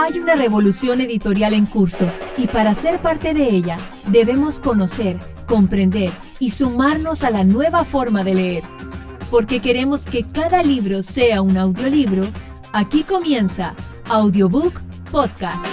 Hay una revolución editorial en curso y para ser parte de ella debemos conocer, comprender y sumarnos a la nueva forma de leer. Porque queremos que cada libro sea un audiolibro, aquí comienza Audiobook Podcast.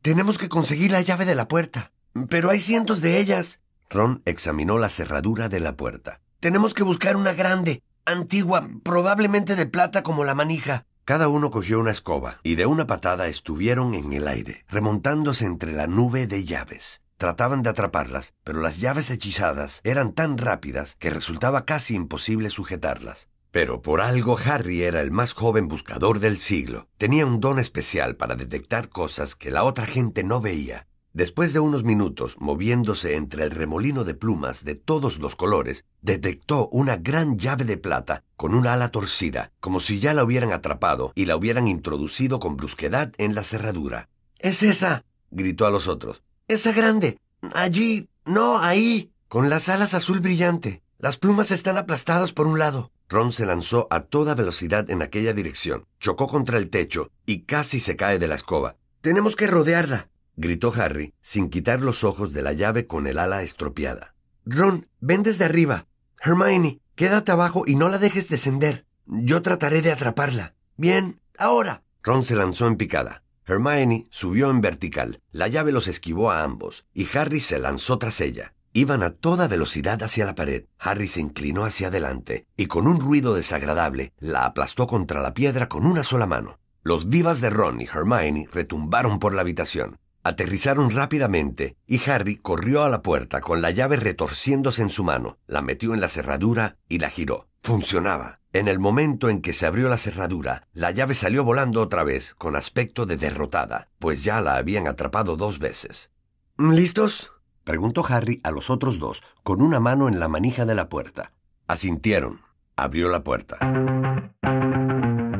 Tenemos que conseguir la llave de la puerta, pero hay cientos de ellas. Ron examinó la cerradura de la puerta. Tenemos que buscar una grande, antigua, probablemente de plata como la manija. Cada uno cogió una escoba y de una patada estuvieron en el aire, remontándose entre la nube de llaves. Trataban de atraparlas, pero las llaves hechizadas eran tan rápidas que resultaba casi imposible sujetarlas. Pero por algo Harry era el más joven buscador del siglo. Tenía un don especial para detectar cosas que la otra gente no veía. Después de unos minutos moviéndose entre el remolino de plumas de todos los colores, detectó una gran llave de plata con una ala torcida, como si ya la hubieran atrapado y la hubieran introducido con brusquedad en la cerradura. Es esa, gritó a los otros. Esa grande. Allí. No, ahí. Con las alas azul brillante. Las plumas están aplastadas por un lado. Ron se lanzó a toda velocidad en aquella dirección, chocó contra el techo y casi se cae de la escoba. Tenemos que rodearla gritó Harry, sin quitar los ojos de la llave con el ala estropeada. Ron, ven desde arriba. Hermione, quédate abajo y no la dejes descender. Yo trataré de atraparla. Bien, ahora. Ron se lanzó en picada. Hermione subió en vertical. La llave los esquivó a ambos, y Harry se lanzó tras ella. Iban a toda velocidad hacia la pared. Harry se inclinó hacia adelante, y con un ruido desagradable la aplastó contra la piedra con una sola mano. Los divas de Ron y Hermione retumbaron por la habitación. Aterrizaron rápidamente y Harry corrió a la puerta con la llave retorciéndose en su mano, la metió en la cerradura y la giró. Funcionaba. En el momento en que se abrió la cerradura, la llave salió volando otra vez, con aspecto de derrotada, pues ya la habían atrapado dos veces. ¿Listos? preguntó Harry a los otros dos, con una mano en la manija de la puerta. Asintieron. Abrió la puerta.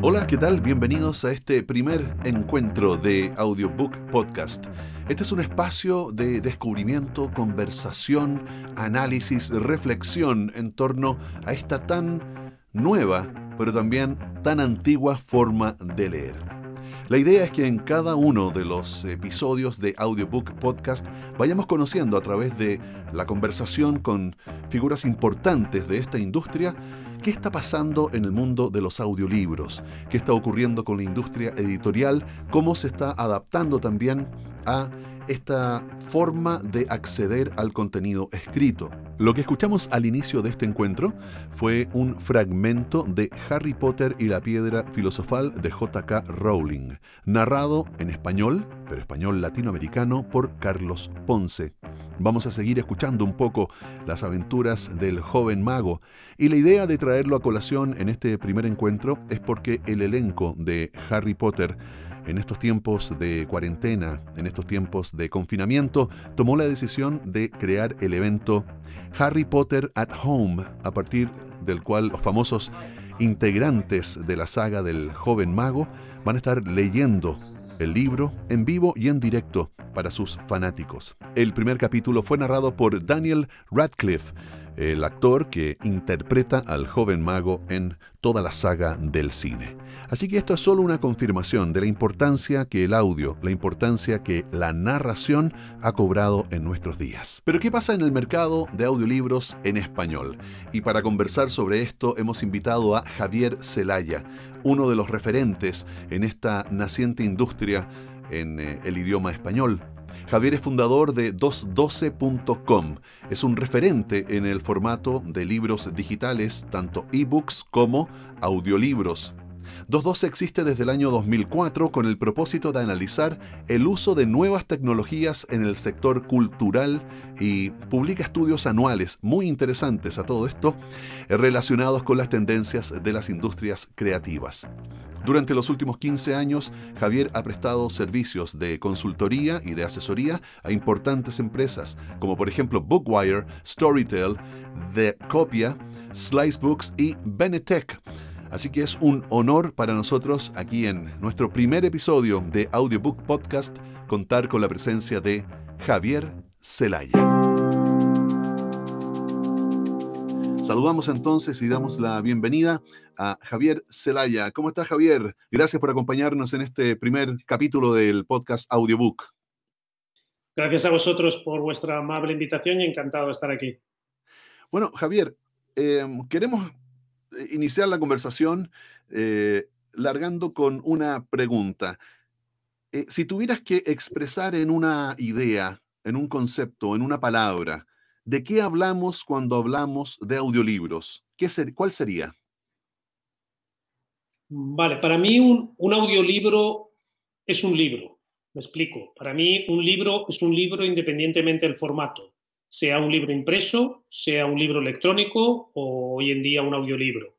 Hola, ¿qué tal? Bienvenidos a este primer encuentro de Audiobook Podcast. Este es un espacio de descubrimiento, conversación, análisis, reflexión en torno a esta tan nueva, pero también tan antigua forma de leer. La idea es que en cada uno de los episodios de Audiobook Podcast vayamos conociendo a través de la conversación con figuras importantes de esta industria qué está pasando en el mundo de los audiolibros, qué está ocurriendo con la industria editorial, cómo se está adaptando también a esta forma de acceder al contenido escrito. Lo que escuchamos al inicio de este encuentro fue un fragmento de Harry Potter y la piedra filosofal de J.K. Rowling, narrado en español, pero español latinoamericano, por Carlos Ponce. Vamos a seguir escuchando un poco las aventuras del joven mago y la idea de traerlo a colación en este primer encuentro es porque el elenco de Harry Potter en estos tiempos de cuarentena, en estos tiempos de confinamiento, tomó la decisión de crear el evento Harry Potter at Home, a partir del cual los famosos integrantes de la saga del joven mago van a estar leyendo el libro en vivo y en directo para sus fanáticos. El primer capítulo fue narrado por Daniel Radcliffe, el actor que interpreta al joven mago en toda la saga del cine. Así que esto es solo una confirmación de la importancia que el audio, la importancia que la narración ha cobrado en nuestros días. Pero ¿qué pasa en el mercado de audiolibros en español? Y para conversar sobre esto hemos invitado a Javier Celaya, uno de los referentes en esta naciente industria en eh, el idioma español. Javier es fundador de 212.com. Es un referente en el formato de libros digitales, tanto ebooks como audiolibros. 212 existe desde el año 2004 con el propósito de analizar el uso de nuevas tecnologías en el sector cultural y publica estudios anuales muy interesantes a todo esto relacionados con las tendencias de las industrias creativas. Durante los últimos 15 años, Javier ha prestado servicios de consultoría y de asesoría a importantes empresas, como por ejemplo Bookwire, Storytel, The Copia, Slicebooks y Benetech. Así que es un honor para nosotros aquí en nuestro primer episodio de Audiobook Podcast contar con la presencia de Javier Celaya. Saludamos entonces y damos la bienvenida a Javier Zelaya. ¿Cómo estás, Javier? Gracias por acompañarnos en este primer capítulo del podcast Audiobook. Gracias a vosotros por vuestra amable invitación y encantado de estar aquí. Bueno, Javier, em, queremos iniciar la conversación eh, largando con una pregunta. Eh, si tuvieras que expresar en una idea, en un concepto, en una palabra, ¿De qué hablamos cuando hablamos de audiolibros? ¿Qué ¿Cuál sería? Vale, para mí un, audiolibro es un libro. Me explico. Para mí un libro es un libro independientemente del formato, sea un libro impreso, sea un libro electrónico o hoy en día un audiolibro.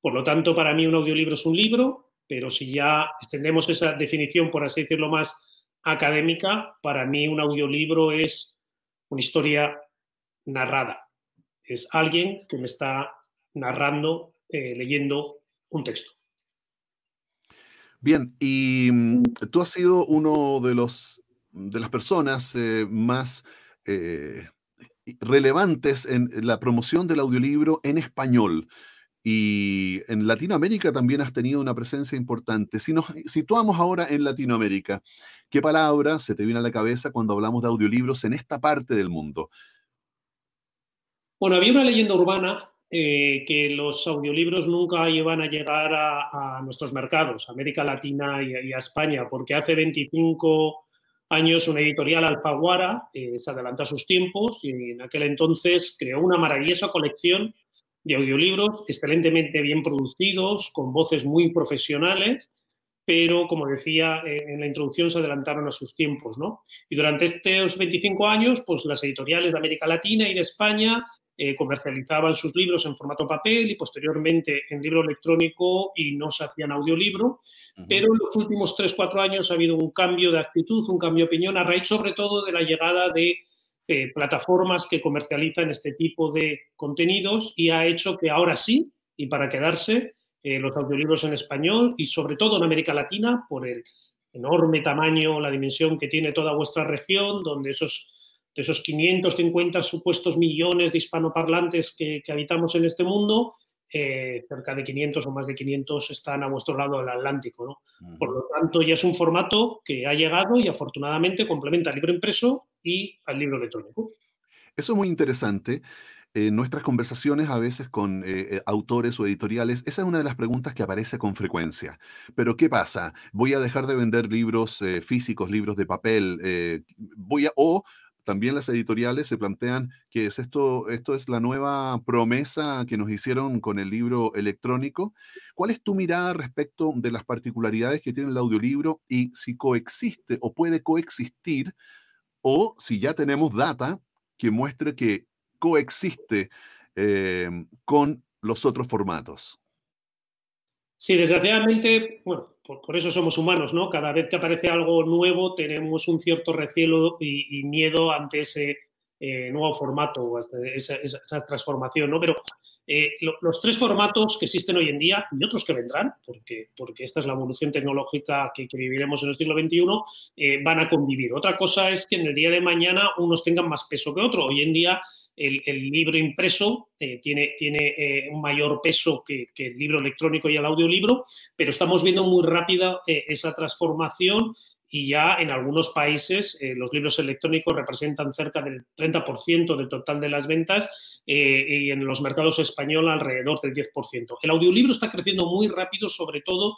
Por lo tanto, para mí un audiolibro es un libro, pero si ya extendemos esa definición, por así decirlo, más académica, para mí un audiolibro es una historia narrada. Es alguien que me está narrando, eh, leyendo un texto. Bien, y mm, tú has sido uno de los de las personas eh, más eh, relevantes en la promoción del audiolibro en español. Y en Latinoamérica también has tenido una presencia importante. Si nos situamos ahora en Latinoamérica, ¿qué palabra se te viene a la cabeza cuando hablamos de audiolibros en esta parte del mundo? Bueno, había una leyenda urbana eh, que los audiolibros nunca iban a llegar a, nuestros mercados, América Latina y, a España, porque hace 25 años una editorial Alfaguara eh, se adelantó a sus tiempos y en aquel entonces creó una maravillosa colección de audiolibros excelentemente bien producidos, con voces muy profesionales, pero como decía eh, en la introducción se adelantaron a sus tiempos, ¿no? Y durante estos 25 años, pues las editoriales de América Latina y de España eh, comercializaban sus libros en formato papel y posteriormente en libro electrónico y no se hacían audiolibro. Pero en los últimos 3-4 años ha habido un cambio de actitud, un cambio de opinión, a raíz sobre todo de la llegada de eh, plataformas que comercializan este tipo de contenidos y ha hecho que ahora sí, y para quedarse, eh, los audiolibros en español y sobre todo en América Latina, por el enorme tamaño, la dimensión que tiene toda vuestra región, donde esos de esos 550 supuestos millones de hispanoparlantes que, habitamos en este mundo, eh, cerca de 500 o más de 500 están a vuestro lado del Atlántico. Por lo tanto, ya es un formato que ha llegado y afortunadamente complementa al libro impreso y al libro electrónico. Eso es muy interesante. En nuestras conversaciones a veces con eh, eh, autores o editoriales, esa es una de las preguntas que aparece con frecuencia. Pero ¿qué pasa? ¿Voy a dejar de vender libros físicos, libros de papel? voy a, ¿O también las editoriales se plantean que es esto, esto es la nueva promesa que nos hicieron con el libro electrónico. ¿Cuál es tu mirada respecto de las particularidades que tiene el audiolibro y si coexiste o puede coexistir o si ya tenemos data que muestre que coexiste eh, con los otros formatos? Sí, desgraciadamente, bueno, por, eso somos humanos, ¿no? Cada vez que aparece algo nuevo tenemos un cierto recelo y, miedo ante ese eh, nuevo formato o esa, esa, transformación, ¿no? Pero eh, los tres formatos que existen hoy en día y otros que vendrán, porque, porque esta es la evolución tecnológica que, viviremos en el siglo XXI, eh, van a convivir. Otra cosa es que en el día de mañana unos tengan más peso que otros. Hoy en día el, libro impreso tiene, tiene un mayor peso que, el libro electrónico y el audiolibro, pero estamos viendo muy rápida esa transformación y ya en algunos países eh, los libros electrónicos representan cerca del 30% del total de las ventas eh, y en los mercados españoles alrededor del 10%. El audiolibro está creciendo muy rápido, sobre todo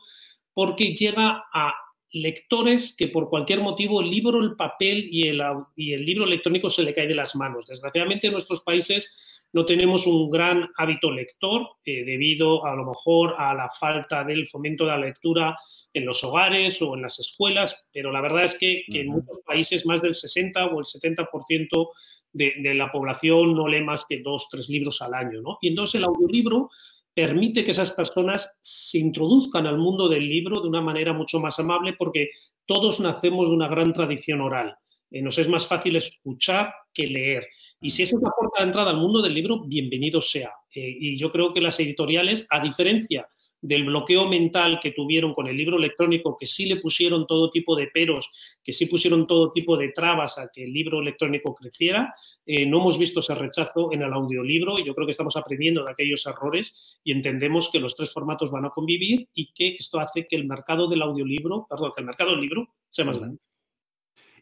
porque llega a lectores que por cualquier motivo el libro, el papel y el, y el libro electrónico se le cae de las manos. Desgraciadamente en nuestros países no tenemos un gran hábito lector eh, debido a lo mejor a la falta del fomento de la lectura en los hogares o en las escuelas, pero la verdad es que, en muchos países más del 60 o el 70% de, de, la población no lee más que dos, tres libros al año. ¿no? Y entonces el audiolibro permite que esas personas se introduzcan al mundo del libro de una manera mucho más amable porque todos nacemos de una gran tradición oral. Eh, nos es más fácil escuchar que leer. Y si esa es la puerta de entrada al mundo del libro, bienvenido sea. Eh, y yo creo que las editoriales, a diferencia del bloqueo mental que tuvieron con el libro electrónico, que sí le pusieron todo tipo de peros, que sí pusieron todo tipo de trabas a que el libro electrónico creciera. Eh, no hemos visto ese rechazo en el audiolibro y yo creo que estamos aprendiendo de aquellos errores y entendemos que los tres formatos van a convivir y que esto hace que el mercado del audiolibro, perdón, que el mercado del libro sea más grande.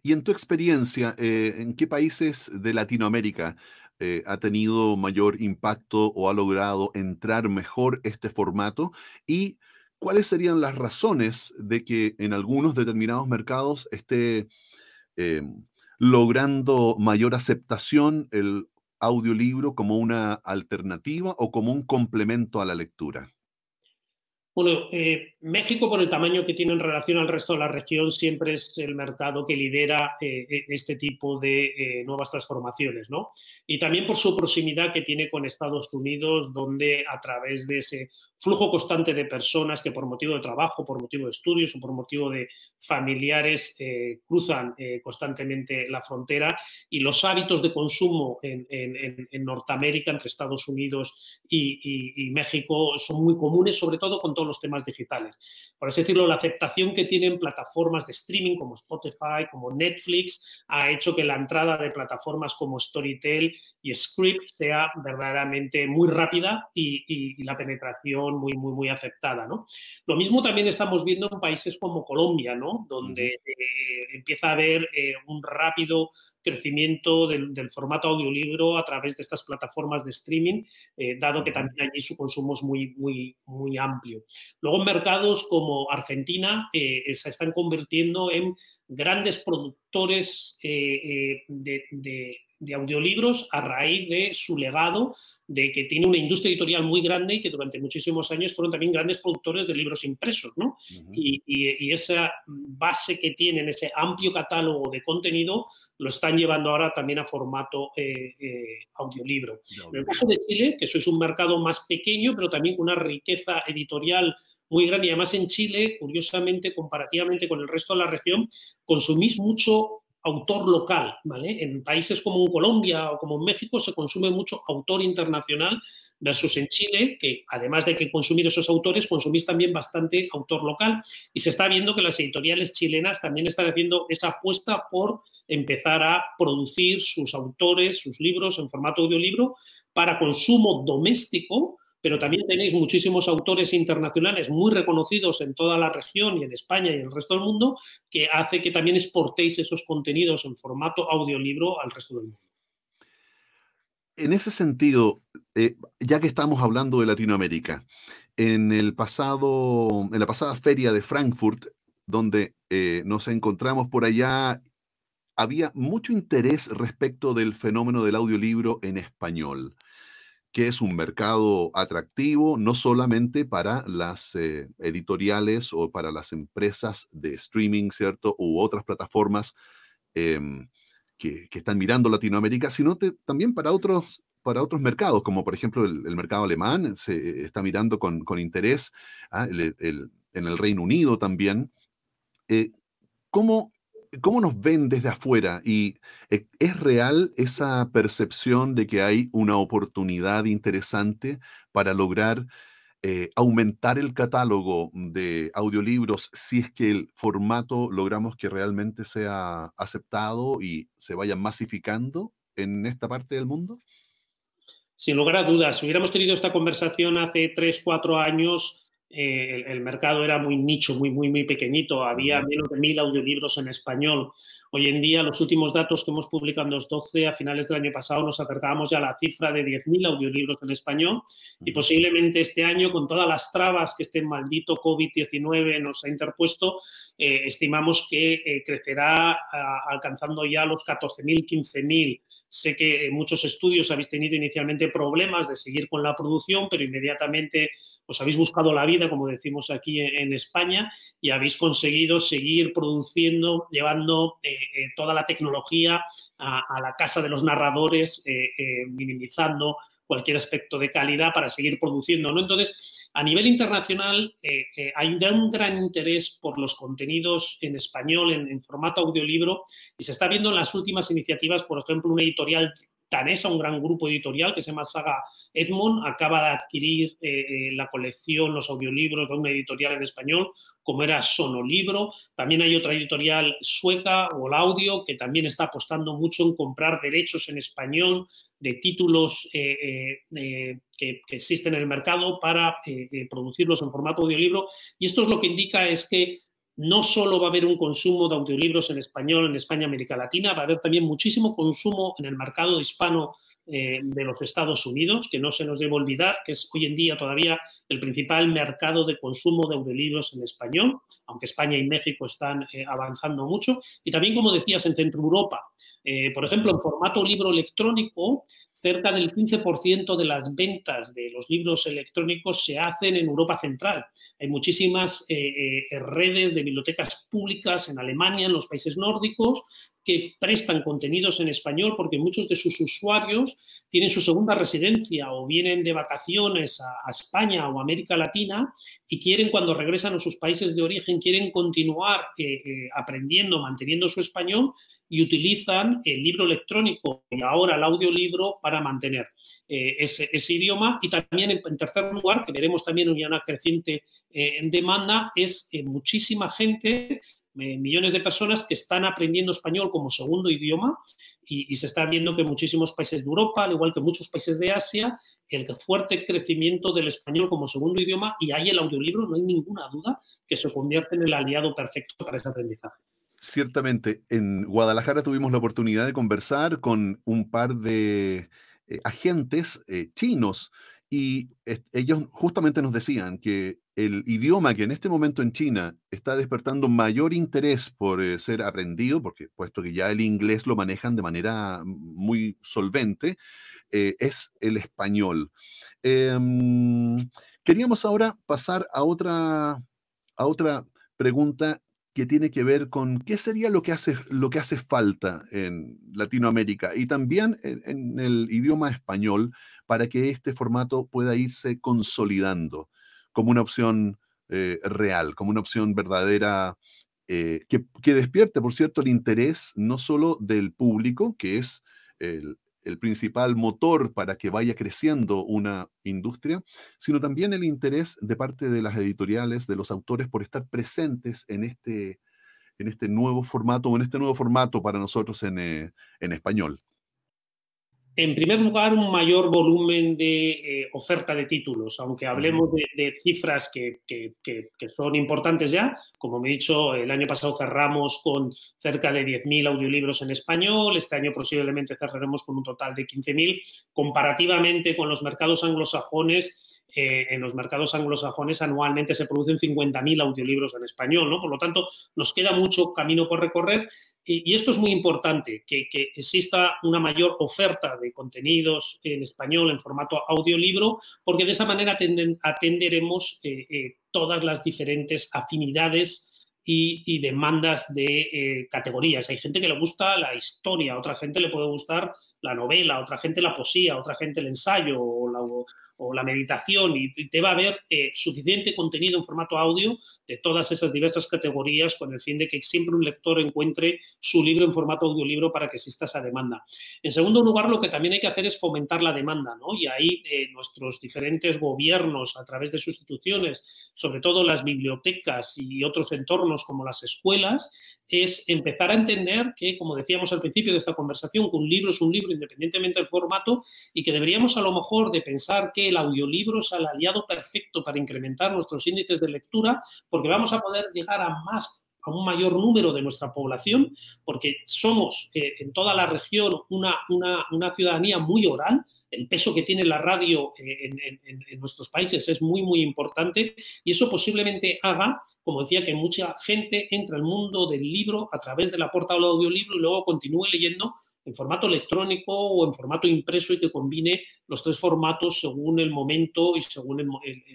Y en tu experiencia, eh, ¿en qué países de Latinoamérica eh, ha tenido mayor impacto o ha logrado entrar mejor este formato? ¿Y cuáles serían las razones de que en algunos determinados mercados esté em, logrando mayor aceptación el audiolibro como una alternativa o como un complemento a la lectura? Bueno, eh, México, por el tamaño que tiene en relación al resto de la región, siempre es el mercado que lidera eh, e, este tipo de eh, nuevas transformaciones, ¿no? Y también por su proximidad que tiene con Estados Unidos, donde a través de ese flujo constante de personas que por motivo de trabajo, por motivo de estudios o por motivo de familiares cruzan constantemente la frontera y los hábitos de consumo en, Norteamérica, entre Estados Unidos y, y México, son muy comunes, sobre todo con todos los temas digitales. Por así decirlo, la aceptación que tienen plataformas de streaming como Spotify, como Netflix, ha hecho que la entrada de plataformas como Storytel y Script sea verdaderamente muy rápida y, la penetración muy, muy, muy aceptada. ¿no? Lo mismo también estamos viendo en países como Colombia, ¿no? donde eh, empieza a haber eh, un rápido crecimiento del, formato audiolibro a través de estas plataformas de streaming, eh, dado que también allí su consumo es muy, muy, muy amplio. Luego en mercados como Argentina eh, se están convirtiendo en grandes productores de, de audiolibros a raíz de su legado, de que tiene una industria editorial muy grande y que durante muchísimos años fueron también grandes productores de libros impresos, ¿no? y, esa base que tienen, ese amplio catálogo de contenido, lo están llevando ahora también a formato eh, eh, audiolibro. En el caso de Chile, que sois un mercado más pequeño, pero también con una riqueza editorial muy grande. Y además en Chile, curiosamente, comparativamente con el resto de la región, consumís mucho autor local, ¿vale? En países como Colombia o como México se consume mucho autor internacional versus en Chile, que además de que consumir esos autores, consumís también bastante autor local y se está viendo que las editoriales chilenas también están haciendo esa apuesta por empezar a producir sus autores, sus libros en formato audiolibro para consumo doméstico, pero también tenéis muchísimos autores internacionales muy reconocidos en toda la región y en España y en el resto del mundo, que hace que también exportéis esos contenidos en formato audiolibro al resto del mundo. En ese sentido, eh, ya que estamos hablando de Latinoamérica, en el pasado, en la pasada feria de Frankfurt, donde eh, nos encontramos por allá, había mucho interés respecto del fenómeno del audiolibro en español que es un mercado atractivo no solamente para las eh, editoriales o para las empresas de streaming, ¿cierto? U otras plataformas em, que, están mirando Latinoamérica, sino también para otros, para otros mercados, como por ejemplo el, mercado alemán se está mirando con, interés, ¿ah? en el Reino Unido también. Eh, ¿Cómo ¿Cómo nos ven desde afuera? ¿Y eh, es real esa percepción de que hay una oportunidad interesante para lograr eh, aumentar el catálogo de audiolibros si es que el formato logramos que realmente sea aceptado y se vaya masificando en esta parte del mundo? Sin lugar a dudas, si hubiéramos tenido esta conversación hace tres, cuatro años, eh, el, mercado era muy nicho, muy, muy, muy pequeñito. Había menos de mil audiolibros en español. Hoy en día, los últimos datos que hemos publicado en 2012, a finales del año pasado, nos acercábamos ya a la cifra de 10.000 audiolibros en español y posiblemente este año, con todas las trabas que este maldito COVID-19 nos ha interpuesto, eh, estimamos que eh, crecerá alcanzando ya los 14.000, 15.000. Sé que en muchos estudios habéis tenido inicialmente problemas de seguir con la producción, pero inmediatamente os habéis buscado la vida, como decimos aquí en, España, y habéis conseguido seguir produciendo, llevando eh, eh, toda la tecnología a, la casa de los narradores, eh, minimizando cualquier aspecto de calidad para seguir produciendo. ¿no? Entonces, a nivel internacional hay un gran, interés por los contenidos en español, en, en, formato audiolibro, y se está viendo en las últimas iniciativas, por ejemplo, una editorial danesa, un gran grupo editorial que se llama Saga Edmond, acaba de adquirir la colección, los audiolibros de una editorial en español, como era Sonolibro. También hay otra editorial sueca, o que también está apostando mucho en comprar derechos en español de títulos eh, eh, que, existen en el mercado para eh, producirlos en formato audiolibro. Y esto es lo que indica es que no solo va a haber un consumo de audiolibros en español en España, América Latina, va a haber también muchísimo consumo en el mercado hispano de los Estados Unidos, que no se nos debe olvidar, que es hoy en día todavía el principal mercado de consumo de audiolibros en español, aunque España y México están avanzando mucho. Y también, como decías, en Centro Europa. por ejemplo, en formato libro electrónico, cerca del 15% de las ventas de los libros electrónicos se hacen en Europa Central. Hay muchísimas eh, eh, redes de bibliotecas públicas en Alemania, en los países nórdicos, prestan contenidos en español porque muchos de sus usuarios tienen su segunda residencia o vienen de vacaciones a, España o América Latina y quieren cuando regresan a sus países de origen, quieren continuar eh, eh, aprendiendo, manteniendo su español y utilizan el libro electrónico y ahora el audiolibro para mantener eh, ese, idioma. Y también, en, tercer lugar, que veremos también una creciente en demanda, es muchísima gente millones de personas que están aprendiendo español como segundo idioma y, se está viendo que muchísimos países de Europa, al igual que muchos países de Asia, el fuerte crecimiento del español como segundo idioma y ahí el audiolibro, no hay ninguna duda que se convierte en el aliado perfecto para ese aprendizaje. Ciertamente, en Guadalajara tuvimos la oportunidad de conversar con un par de eh, agentes eh, chinos y ellos justamente nos decían que el idioma que en este momento en China está despertando mayor interés por eh, ser aprendido, porque puesto que ya el inglés lo manejan de manera muy solvente, eh, es el español. Em, queríamos ahora pasar a otra, a otra pregunta que tiene que ver con qué sería lo que hace, lo que hace falta en Latinoamérica y también en, el idioma español para que este formato pueda irse consolidando como una opción eh, real, como una opción verdadera, eh, que, que, despierte, por cierto, el interés no solo del público, que es el, el principal motor para que vaya creciendo una industria, sino también el interés de parte de las editoriales, de los autores, por estar presentes en este, en este nuevo formato o en este nuevo formato para nosotros en, eh, en español. En primer lugar, un mayor volumen de eh, oferta de títulos, aunque hablemos de, cifras que, son importantes ya. Como me he dicho, el año pasado cerramos con cerca de 10.000 audiolibros en español, este año posiblemente cerraremos con un total de 15.000. Comparativamente con los mercados anglosajones, eh, en los mercados anglosajones anualmente se producen 50.000 audiolibros en español, ¿no? Por lo tanto, nos queda mucho camino por recorrer y, esto es muy importante, que, exista una mayor oferta de contenidos en español en formato audiolibro, porque de esa manera atenderemos eh, eh, todas las diferentes afinidades y, demandas de categorías. Hay gente que le gusta la historia, otra gente le puede gustar la novela, otra gente la poesía, otra gente el ensayo o o la meditación y te va a haber eh, suficiente contenido en formato audio de todas esas diversas categorías con el fin de que siempre un lector encuentre su libro en formato audiolibro para que exista esa demanda. En segundo lugar, lo que también hay que hacer es fomentar la demanda, ¿no? Y ahí eh, nuestros diferentes gobiernos, a través de sus instituciones, sobre todo las bibliotecas y otros entornos como las escuelas, es empezar a entender que, como decíamos al principio de esta conversación, que un libro es un libro independientemente del formato y que deberíamos a lo mejor de pensar que el audiolibro es el aliado perfecto para incrementar nuestros índices de lectura, porque vamos a poder llegar a más a un mayor número de nuestra población, porque somos eh, en toda la región una, una, ciudadanía muy oral, el peso que tiene la radio eh, en, nuestros países es muy, muy importante y eso posiblemente haga, como decía, que mucha gente entre al mundo del libro a través de la puerta del audiolibro y luego continúe leyendo en formato electrónico o en formato impreso y que combine los tres formatos según el momento y según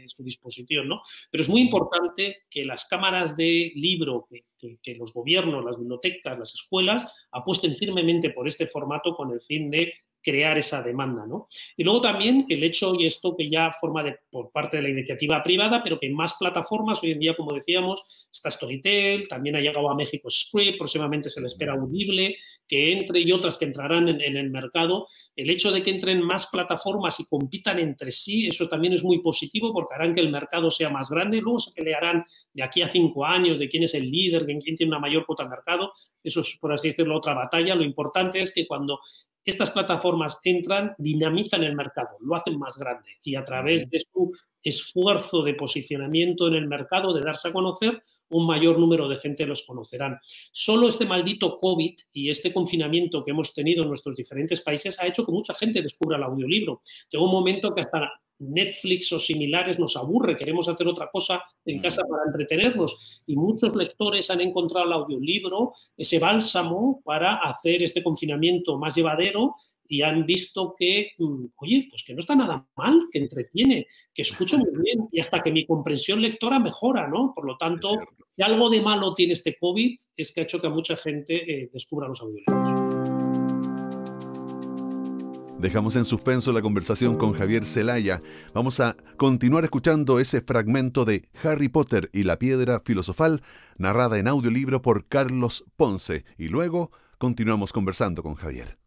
su disposición. ¿no? Pero es muy importante que las cámaras de libro, que, los gobiernos, las bibliotecas, las escuelas apuesten firmemente por este formato con el fin de crear esa demanda. ¿no? Y luego también el hecho, y esto que ya forma de, por parte de la iniciativa privada, pero que más plataformas, hoy en día, como decíamos, está Storytel, también ha llegado a México Script, próximamente se le espera Audible, que entre y otras que entrarán en, en el mercado. El hecho de que entren más plataformas y compitan entre sí, eso también es muy positivo porque harán que el mercado sea más grande. Luego se pelearán de aquí a cinco años de quién es el líder, de quién tiene una mayor cuota de mercado. Eso es, por así decirlo, otra batalla. Lo importante es que cuando estas plataformas entran, dinamizan el mercado, lo hacen más grande y a través de su esfuerzo de posicionamiento en el mercado, de darse a conocer, un mayor número de gente los conocerán. Solo este maldito COVID y este confinamiento que hemos tenido en nuestros diferentes países ha hecho que mucha gente descubra el audiolibro. Llegó un momento que hasta Netflix o similares nos aburre, queremos hacer otra cosa en casa para entretenernos. Y muchos lectores han encontrado el audiolibro, ese bálsamo para hacer este confinamiento más llevadero y han visto que, mm, oye, pues que no está nada mal, que entretiene, que escucho muy bien y hasta que mi comprensión lectora mejora, ¿no? Por lo tanto, si algo de malo tiene este COVID es que ha hecho que mucha gente eh, descubra los audiolibros. Dejamos en suspenso la conversación con Javier Celaya. Vamos a continuar escuchando ese fragmento de Harry Potter y la piedra filosofal, narrada en audiolibro por Carlos Ponce, y luego continuamos conversando con Javier.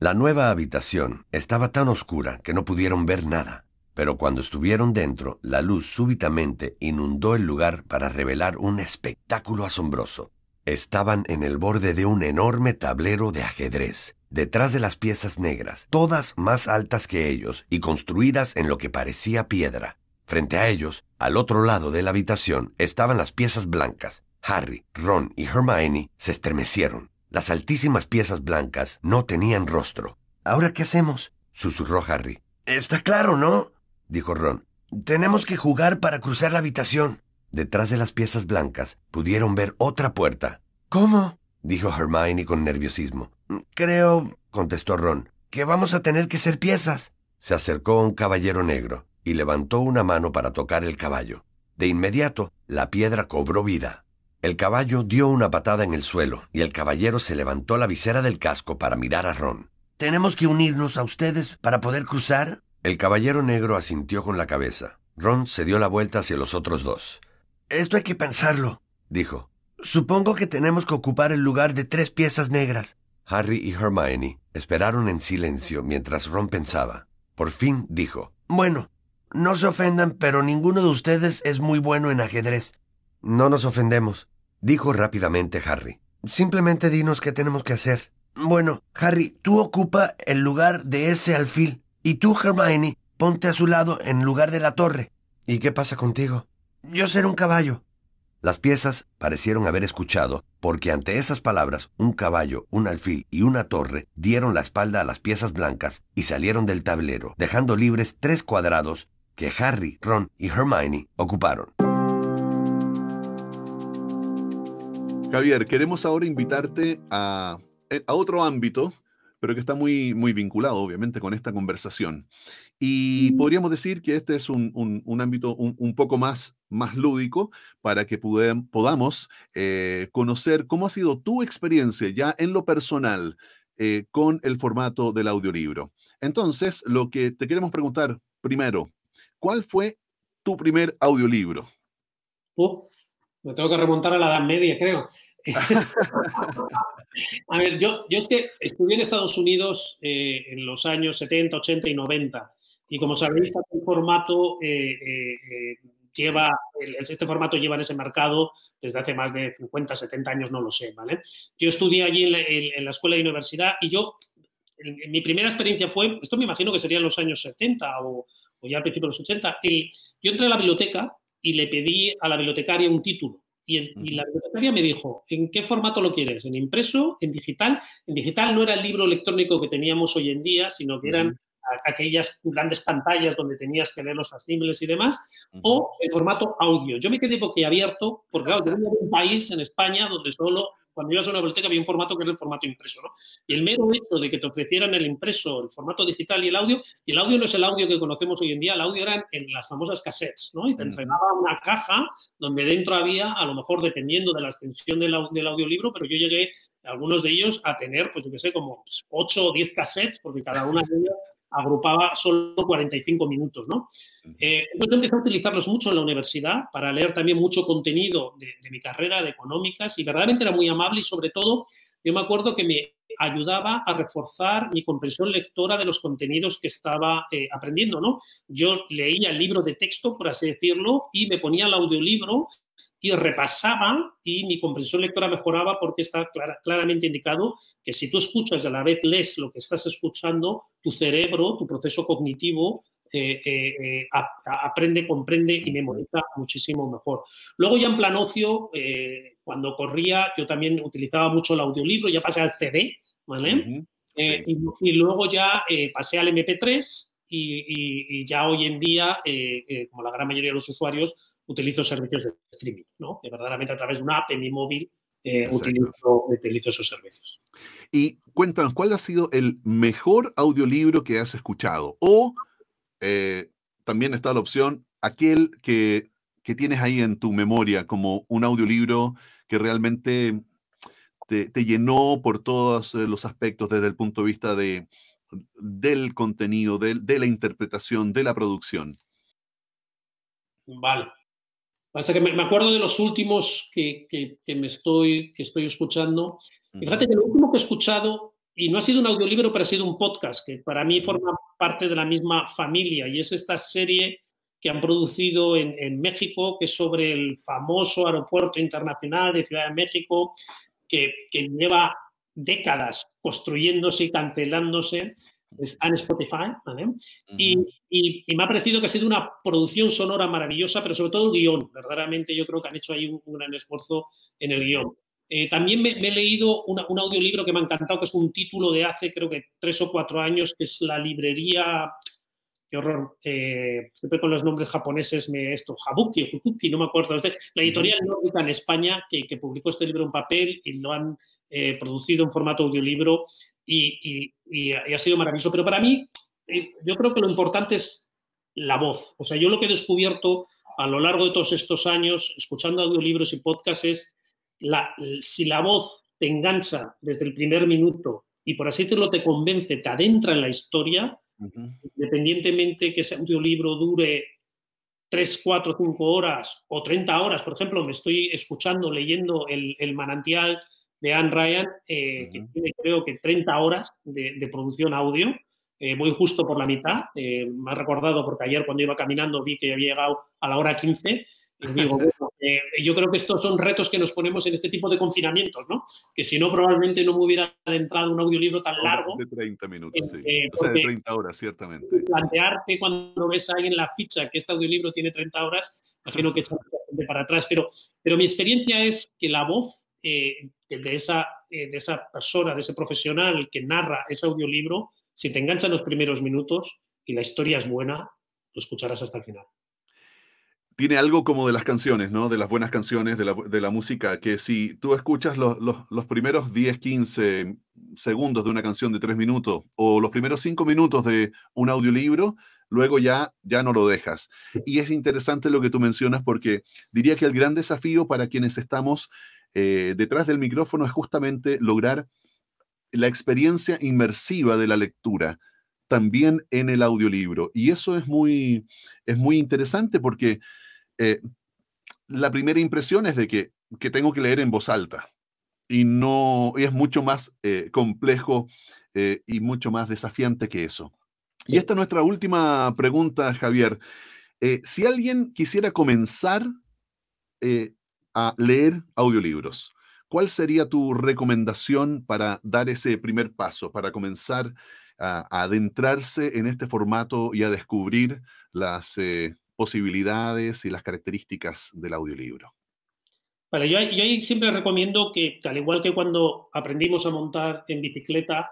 La nueva habitación estaba tan oscura que no pudieron ver nada, pero cuando estuvieron dentro, la luz súbitamente inundó el lugar para revelar un espectáculo asombroso. Estaban en el borde de un enorme tablero de ajedrez, detrás de las piezas negras, todas más altas que ellos y construidas en lo que parecía piedra. Frente a ellos, al otro lado de la habitación, estaban las piezas blancas. Harry, Ron y Hermione se estremecieron. Las altísimas piezas blancas no tenían rostro. ¿Ahora qué hacemos? susurró Harry. Está claro, ¿no? dijo Ron. Tenemos que jugar para cruzar la habitación. Detrás de las piezas blancas pudieron ver otra puerta. ¿Cómo? Dijo Hermione con nerviosismo. Creo, contestó Ron, que vamos a tener que ser piezas. Se acercó un caballero negro y levantó una mano para tocar el caballo. De inmediato, la piedra cobró vida. El caballo dio una patada en el suelo y el caballero se levantó la visera del casco para mirar a Ron. ¿Tenemos que unirnos a ustedes para poder cruzar? El caballero negro asintió con la cabeza. Ron se dio la vuelta hacia los otros dos. Esto hay que pensarlo, dijo. Supongo que tenemos que ocupar el lugar de tres piezas negras. Harry y Hermione esperaron en silencio mientras Ron pensaba. Por fin dijo, Bueno, no se ofendan, pero ninguno de ustedes es muy bueno en ajedrez. No nos ofendemos, dijo rápidamente Harry. Simplemente dinos qué tenemos que hacer. Bueno, Harry, tú ocupa el lugar de ese alfil, y tú, Hermione, ponte a su lado en lugar de la torre. ¿Y qué pasa contigo? Yo seré un caballo. Las piezas parecieron haber escuchado, porque ante esas palabras un caballo, un alfil y una torre dieron la espalda a las piezas blancas y salieron del tablero, dejando libres tres cuadrados que Harry, Ron y Hermione ocuparon. Javier, queremos ahora invitarte a, otro ámbito, pero que está muy, muy vinculado, obviamente, con esta conversación. Y podríamos decir que este es un, ámbito un, poco más, más lúdico para que podamos eh, conocer cómo ha sido tu experiencia ya en lo personal eh, con el formato del audiolibro. Entonces, lo que te queremos preguntar primero, ¿cuál fue tu primer audiolibro? Uh, me tengo que remontar a la Edad Media, creo. a ver, yo, yo es que estudié en Estados Unidos eh, en los años 70, 80 y 90. Y como sabéis, este formato eh, eh, lleva, este formato lleva en ese mercado desde hace más de 50, 70 años, no lo sé, ¿vale? Yo estudié allí en la, escuela y universidad y yo, mi primera experiencia fue, esto me imagino que sería en los años 70 o, ya al principio de los 80, yo entré a la biblioteca y le pedí a la bibliotecaria un título. Y, y, la bibliotecaria me dijo, ¿en qué formato lo quieres? ¿En impreso? ¿En digital? En digital no era el libro electrónico que teníamos hoy en día, sino que eran aquellas grandes pantallas donde tenías que leer los factibles y demás, o el formato audio. Yo me quedé abierto porque, claro, tengo un país en España donde solo cuando ibas a una biblioteca había un formato que era el formato impreso, ¿no? Y el mero hecho de que te ofrecieran el impreso, el formato digital y el audio, y el audio no es el audio que conocemos hoy en día, el audio eran en las famosas cassettes, ¿no? Y te entregaba una caja donde dentro había, a lo mejor dependiendo de la extensión del, del audiolibro, pero yo llegué, algunos de ellos, a tener, pues yo qué sé, como 8 o 10 cassettes, porque cada una de ellas agrupaba solo 45 minutos, ¿no? Eh, entonces empecé a utilizarlos mucho en la universidad para leer también mucho contenido de, mi carrera, de económicas, y verdaderamente era muy amable y sobre todo yo me acuerdo que me ayudaba a reforzar mi comprensión lectora de los contenidos que estaba eh, aprendiendo, ¿no? Yo leía el libro de texto, por así decirlo, y me ponía el audiolibro y repasaba y mi comprensión lectora mejoraba porque está claramente indicado que si tú escuchas y a la vez lees lo que estás escuchando, tu cerebro, tu proceso cognitivo eh, eh, eh, aprende, comprende y memoriza muchísimo mejor. Luego ya en plan ocio, cuando corría, yo también utilizaba mucho el audiolibro, ya pasé al CD, ¿vale? y, luego ya pasé al MP3 y, y, ya hoy en día, como la gran mayoría de los usuarios, utilizo servicios de streaming, ¿no? Que verdaderamente a través de una app en mi móvil eh, utilizo, esos servicios. Y cuéntanos, ¿cuál ha sido el mejor audiolibro que has escuchado? O eh, también está la opción, aquel que, que, tienes ahí en tu memoria como un audiolibro que realmente te, llenó por todos eh, los aspectos desde el punto de vista de, del contenido, de, de la interpretación, de la producción. Vale. Pasa que me, acuerdo de los últimos que, me estoy, que estoy escuchando. Y fíjate que lo último que he escuchado, y no ha sido un audiolibro, pero ha sido un podcast, que para mí forma parte de la misma familia, y es esta serie que han producido en, México, que es sobre el famoso aeropuerto internacional de Ciudad de México, que, que lleva décadas construyéndose y cancelándose está en Spotify, ¿vale? y, me ha parecido que ha sido una producción sonora maravillosa, pero sobre todo el guion. Verdaderamente yo creo que han hecho ahí un, gran esfuerzo en el guion. Eh, también me, he leído un audiolibro que me ha encantado, que es un título de hace creo que tres o cuatro años, que es La librería, qué horror, eh, siempre con los nombres japoneses, me, esto, Habuki Hukuki, no me acuerdo, la editorial nórdica en España que, que publicó este libro en papel y lo han eh, producido en formato audiolibro y, ha sido maravilloso. Pero para mí, eh, yo creo que lo importante es la voz. O sea, yo lo que he descubierto a lo largo de todos estos años, escuchando audiolibros y podcasts, es la, si la voz te engancha desde el primer minuto y por así decirlo te convence, te adentra en la historia, independientemente que ese audiolibro dure 3, 4, 5 horas o 30 horas, por ejemplo, me estoy escuchando, leyendo el, el manantial de Anne Ryan, eh, que tiene creo que 30 horas de, producción audio. Eh, voy justo por la mitad. Eh, me ha recordado porque ayer cuando iba caminando vi que había llegado a la hora 15. Y digo, yo creo que estos son retos que nos ponemos en este tipo de confinamientos, ¿no? Que si no, probablemente no me hubiera adentrado un audiolibro tan largo. De 30 minutos, sí. o sea, de 30 horas, ciertamente. Plantearte cuando ves ahí en la ficha que este audiolibro tiene 30 horas, imagino que echar para atrás. Pero, pero mi experiencia es que la voz eh, de, esa, eh, de esa persona, de ese profesional que narra ese audiolibro, si te enganchan los primeros minutos y la historia es buena, lo escucharás hasta el final. Tiene algo como de las canciones, ¿no? De las buenas canciones, de la, de la música, que si tú escuchas los, los, primeros 10, 15 segundos de una canción de 3 minutos o los primeros 5 minutos de un audiolibro, luego ya, ya no lo dejas. Y es interesante lo que tú mencionas porque diría que el gran desafío para quienes estamos eh, detrás del micrófono es justamente lograr la experiencia inmersiva de la lectura también en el audiolibro. Y eso es muy, es muy interesante porque eh, la primera impresión es de que, tengo que leer en voz alta y no es mucho más eh, complejo y mucho más desafiante que eso. Y esta es nuestra última pregunta, Javier. si alguien quisiera comenzar a leer audiolibros. ¿Cuál sería tu recomendación para dar ese primer paso, para comenzar a, adentrarse en este formato y a descubrir las eh, posibilidades y las características del audiolibro? Vale, yo, siempre recomiendo que, al igual que cuando aprendimos a montar en bicicleta,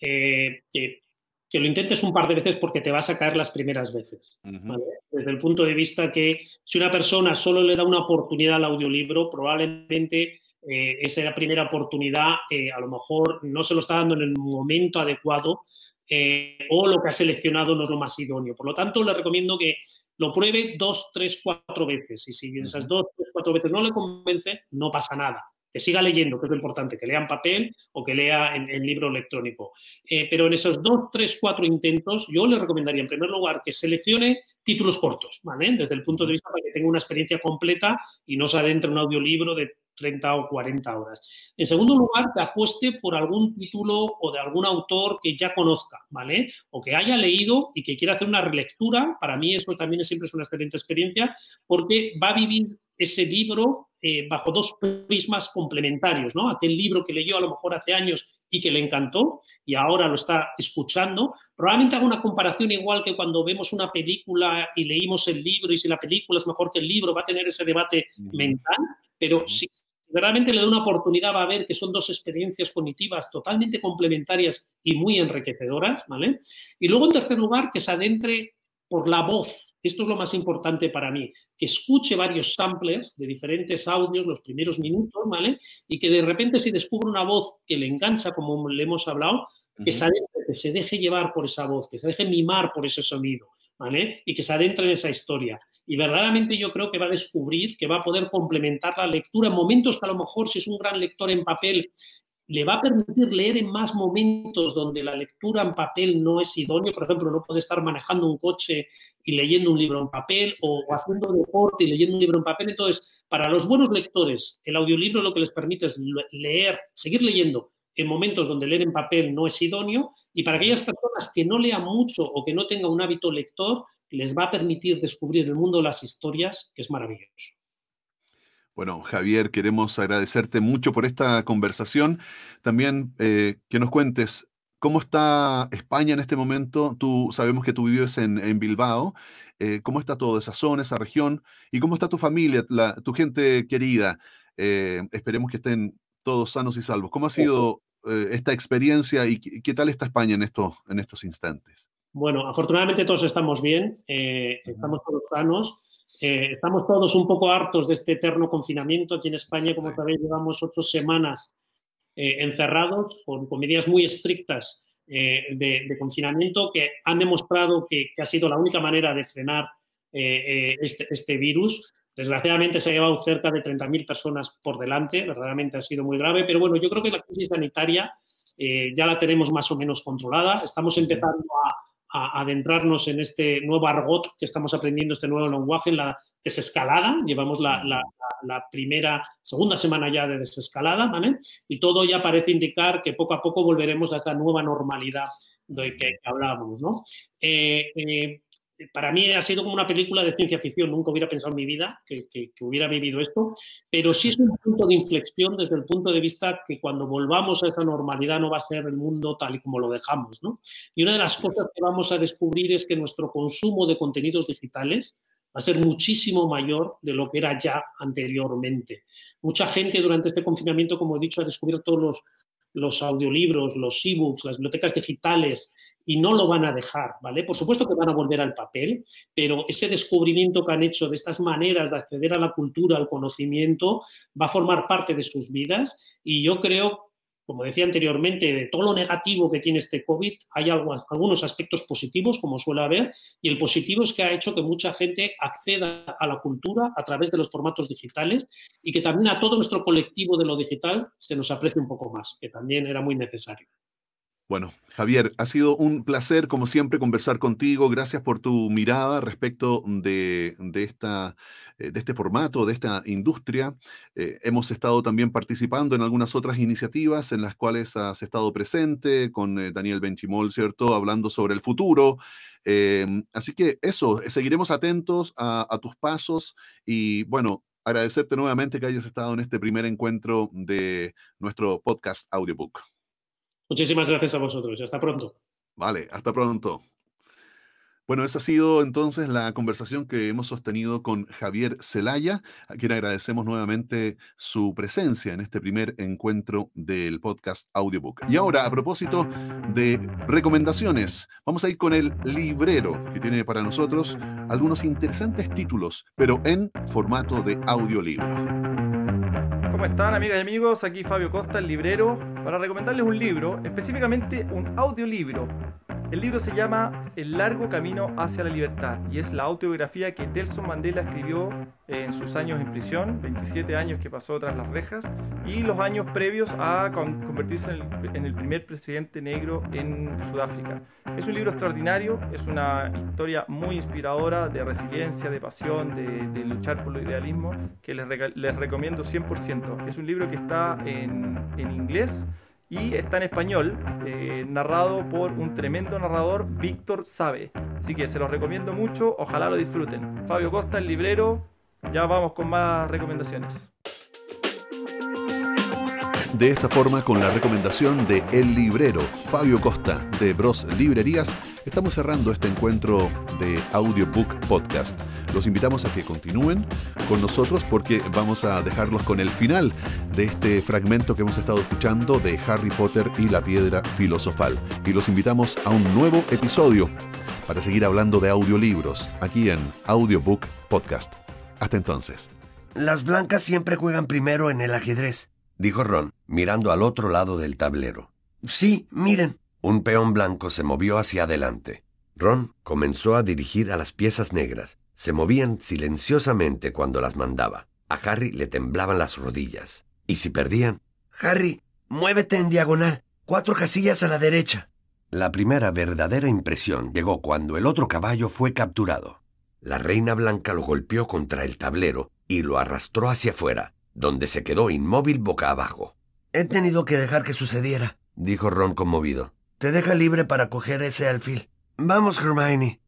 eh, que que lo intentes un par de veces porque te vas a caer las primeras veces. Desde el punto de vista que si una persona solo le da una oportunidad al audiolibro, probablemente eh, esa primera oportunidad eh, a lo mejor no se lo está dando en el momento adecuado eh, o lo que ha seleccionado no es lo más idóneo. Por lo tanto, le recomiendo que lo pruebe dos, tres, cuatro veces. Y si esas dos, tres, cuatro veces no le convence, no pasa nada que siga leyendo, que es lo importante, que lea en papel o que lea en, libro electrónico. Eh, pero en esos dos, tres, cuatro intentos, yo le recomendaría en primer lugar que seleccione títulos cortos, ¿vale? Desde el punto de vista para que tenga una experiencia completa y no se adentre en un audiolibro de 30 o 40 horas. En segundo lugar, que apueste por algún título o de algún autor que ya conozca, ¿vale? O que haya leído y que quiera hacer una relectura. Para mí eso también siempre es una excelente experiencia porque va a vivir ese libro eh, bajo dos prismas complementarios, ¿no? Aquel libro que leyó a lo mejor hace años y que le encantó y ahora lo está escuchando. Probablemente haga una comparación igual que cuando vemos una película y leímos el libro y si la película es mejor que el libro, va a tener ese debate mental, pero si realmente le da una oportunidad va a ver que son dos experiencias cognitivas totalmente complementarias y muy enriquecedoras, ¿vale? Y luego, en tercer lugar, que se adentre por la voz esto es lo más importante para mí, que escuche varios samplers de diferentes audios los primeros minutos, ¿vale? Y que de repente si descubre una voz que le engancha, como le hemos hablado, que, se que se deje llevar por esa voz, que se deje mimar por ese sonido, ¿vale? Y que se adentre en esa historia. Y verdaderamente yo creo que va a descubrir que va a poder complementar la lectura en momentos que a lo mejor si es un gran lector en papel le va a permitir leer en más momentos donde la lectura en papel no es idóneo. Por ejemplo, no puede estar manejando un coche y leyendo un libro en papel o, haciendo deporte y leyendo un libro en papel. Entonces, para los buenos lectores, el audiolibro lo que les permite es leer, seguir leyendo en momentos donde leer en papel no es idóneo. Y para aquellas personas que no lean mucho o que no tengan un hábito lector, les va a permitir descubrir el mundo de las historias, que es maravilloso. Bueno, Javier, queremos agradecerte mucho por esta conversación. También eh, que nos cuentes cómo está España en este momento. Tú sabemos que tú vives en, Bilbao. Eh, ¿Cómo está toda esa zona, esa región? ¿Y cómo está tu familia, tu gente querida? Eh, esperemos que estén todos sanos y salvos. ¿Cómo ha sido esta experiencia y qué, tal está España en estos, en estos instantes? Bueno, afortunadamente todos estamos bien, estamos todos sanos. Eh, estamos todos un poco hartos de este eterno confinamiento. Aquí en España, como sabéis, llevamos ocho semanas eh, encerrados con, medidas muy estrictas eh, de, confinamiento que han demostrado que, ha sido la única manera de frenar este, este, virus. Desgraciadamente se ha llevado cerca de 30.000 personas por delante, verdaderamente ha sido muy grave, pero bueno, yo creo que la crisis sanitaria ya la tenemos más o menos controlada. Estamos empezando a, adentrarnos en este nuevo argot que estamos aprendiendo, este nuevo lenguaje, en la desescalada. Llevamos la, primera, segunda semana ya de desescalada, ¿vale? Y todo ya parece indicar que poco a poco volveremos a esta nueva normalidad de que, hablábamos, ¿no? Eh, eh, para mí ha sido como una película de ciencia ficción. Nunca hubiera pensado en mi vida que, hubiera vivido esto, pero sí es un punto de inflexión desde el punto de vista que cuando volvamos a esa normalidad no va a ser el mundo tal y como lo dejamos. ¿no? Y una de las cosas que vamos a descubrir es que nuestro consumo de contenidos digitales va a ser muchísimo mayor de lo que era ya anteriormente. Mucha gente durante este confinamiento, como he dicho, ha descubierto los, los audiolibros, los ebooks, las bibliotecas digitales y no lo van a dejar, ¿vale? Por supuesto que van a volver al papel, pero ese descubrimiento que han hecho de estas maneras de acceder a la cultura, al conocimiento, va a formar parte de sus vidas y yo creo como decía anteriormente, de todo lo negativo que tiene este COVID, hay algunos aspectos positivos, como suele haber, y el positivo es que ha hecho que mucha gente acceda a la cultura a través de los formatos digitales y que también a todo nuestro colectivo de lo digital se nos aprecie un poco más, que también era muy necesario. Bueno, Javier, ha sido un placer, como siempre, conversar contigo. Gracias por tu mirada respecto de, eh, este formato, de esta industria. Eh, hemos estado también participando en algunas otras iniciativas en las cuales has estado presente con eh, Daniel Benchimol, ¿cierto? Hablando sobre el futuro. Así que eso, seguiremos atentos a tus pasos y bueno, agradecerte nuevamente que hayas estado en este primer encuentro de nuestro podcast Audiobook. Muchísimas gracias a vosotros hasta pronto. Vale, hasta pronto. Bueno, esa ha sido entonces la conversación que hemos sostenido con Javier Celaya, a quien agradecemos nuevamente su presencia en este primer encuentro del podcast Audiobook. Y ahora, a propósito de recomendaciones, vamos a ir con el librero que tiene para nosotros algunos interesantes títulos, pero en formato de audiolibro ¿cómo están amigas y amigos? Aquí Fabio Costa, el librero, para recomendarles un libro, específicamente un audiolibro el libro se llama El largo camino hacia la libertad y es la autobiografía que Nelson Mandela escribió en sus años en prisión, 27 años que pasó tras las rejas, y los años previos a convertirse en el, primer presidente negro en Sudáfrica. Es un libro extraordinario, es una historia muy inspiradora de resiliencia, de pasión, de, luchar por el idealismo, que les, les, recomiendo 100%. Es un libro que está en inglés y está en español, eh, narrado por un tremendo narrador, Víctor Sabe. Así que se los recomiendo mucho, ojalá lo disfruten. Fabio Costa, el librero, ya vamos con más recomendaciones. De esta forma, con la recomendación de El Librero, Fabio Costa, de Bros Librerías, estamos cerrando este encuentro de Audiobook Podcast. Los invitamos a que continúen con nosotros porque vamos a dejarlos con el final de este fragmento que hemos estado escuchando de Harry Potter y la piedra filosofal. Y los invitamos a un nuevo episodio para seguir hablando de audiolibros aquí en Audiobook Podcast. Hasta entonces. Las blancas siempre juegan primero en el ajedrez dijo Ron, mirando al otro lado del tablero. Sí, miren. Un peón blanco se movió hacia adelante. Ron comenzó a dirigir a las piezas negras. Se movían silenciosamente cuando las mandaba. A Harry le temblaban las rodillas. ¿Y si perdían? Harry, muévete en diagonal. Cuatro casillas a la derecha. La primera verdadera impresión llegó cuando el otro caballo fue capturado. La reina blanca lo golpeó contra el tablero y lo arrastró hacia afuera, donde se quedó inmóvil boca abajo. He tenido que dejar que sucediera, dijo Ron conmovido. Te deja libre para coger ese alfil. Vamos, Hermione.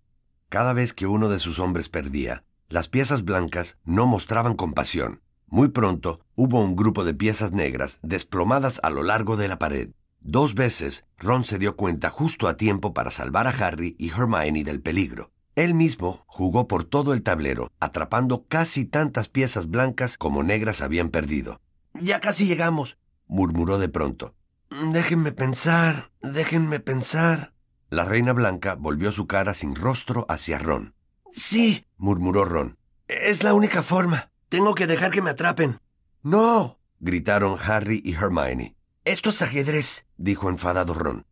Cada vez que uno de sus hombres perdía, las piezas blancas no mostraban compasión. Muy pronto hubo un grupo de piezas negras desplomadas a lo largo de la pared. Dos veces Ron se dio cuenta justo a tiempo para salvar a Harry y Hermione del peligro. Él mismo jugó por todo el tablero, atrapando casi tantas piezas blancas como negras habían perdido. Ya casi llegamos, murmuró de pronto. Déjenme pensar, déjenme pensar. La reina blanca volvió su cara sin rostro hacia Ron. Sí, murmuró Ron. Es la única forma. Tengo que dejar que me atrapen. No, gritaron Harry y Hermione. Esto es ajedrez, dijo enfadado Ron.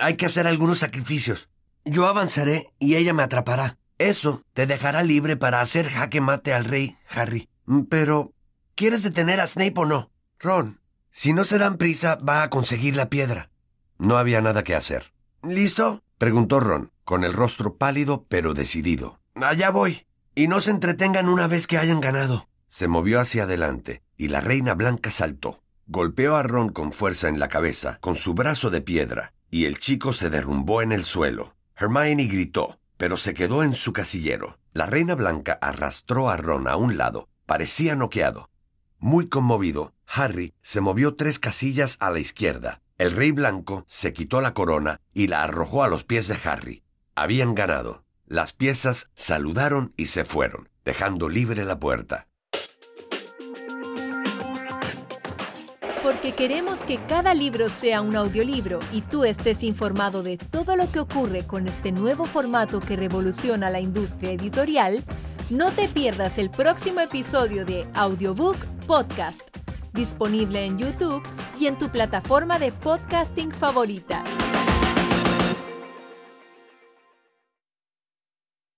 Hay que hacer algunos sacrificios. Yo avanzaré y ella me atrapará. Eso te dejará libre para hacer jaque mate al rey, Harry. Pero, ¿quieres detener a Snape o no? Ron, si no se dan prisa, va a conseguir la piedra. No había nada que hacer. ¿Listo? preguntó Ron, con el rostro pálido pero decidido. Allá voy. Y no se entretengan una vez que hayan ganado. Se movió hacia adelante, y la reina blanca saltó. Golpeó a Ron con fuerza en la cabeza, con su brazo de piedra, y el chico se derrumbó en el suelo. Hermione gritó, pero se quedó en su casillero. La reina blanca arrastró a Ron a un lado. Parecía noqueado. Muy conmovido, Harry se movió tres casillas a la izquierda. El rey blanco se quitó la corona y la arrojó a los pies de Harry. Habían ganado. Las piezas saludaron y se fueron, dejando libre la puerta. Porque queremos que cada libro sea un audiolibro y tú estés informado de todo lo que ocurre con este nuevo formato que revoluciona la industria editorial, no te pierdas el próximo episodio de Audiobook Podcast, disponible en YouTube y en tu plataforma de podcasting favorita.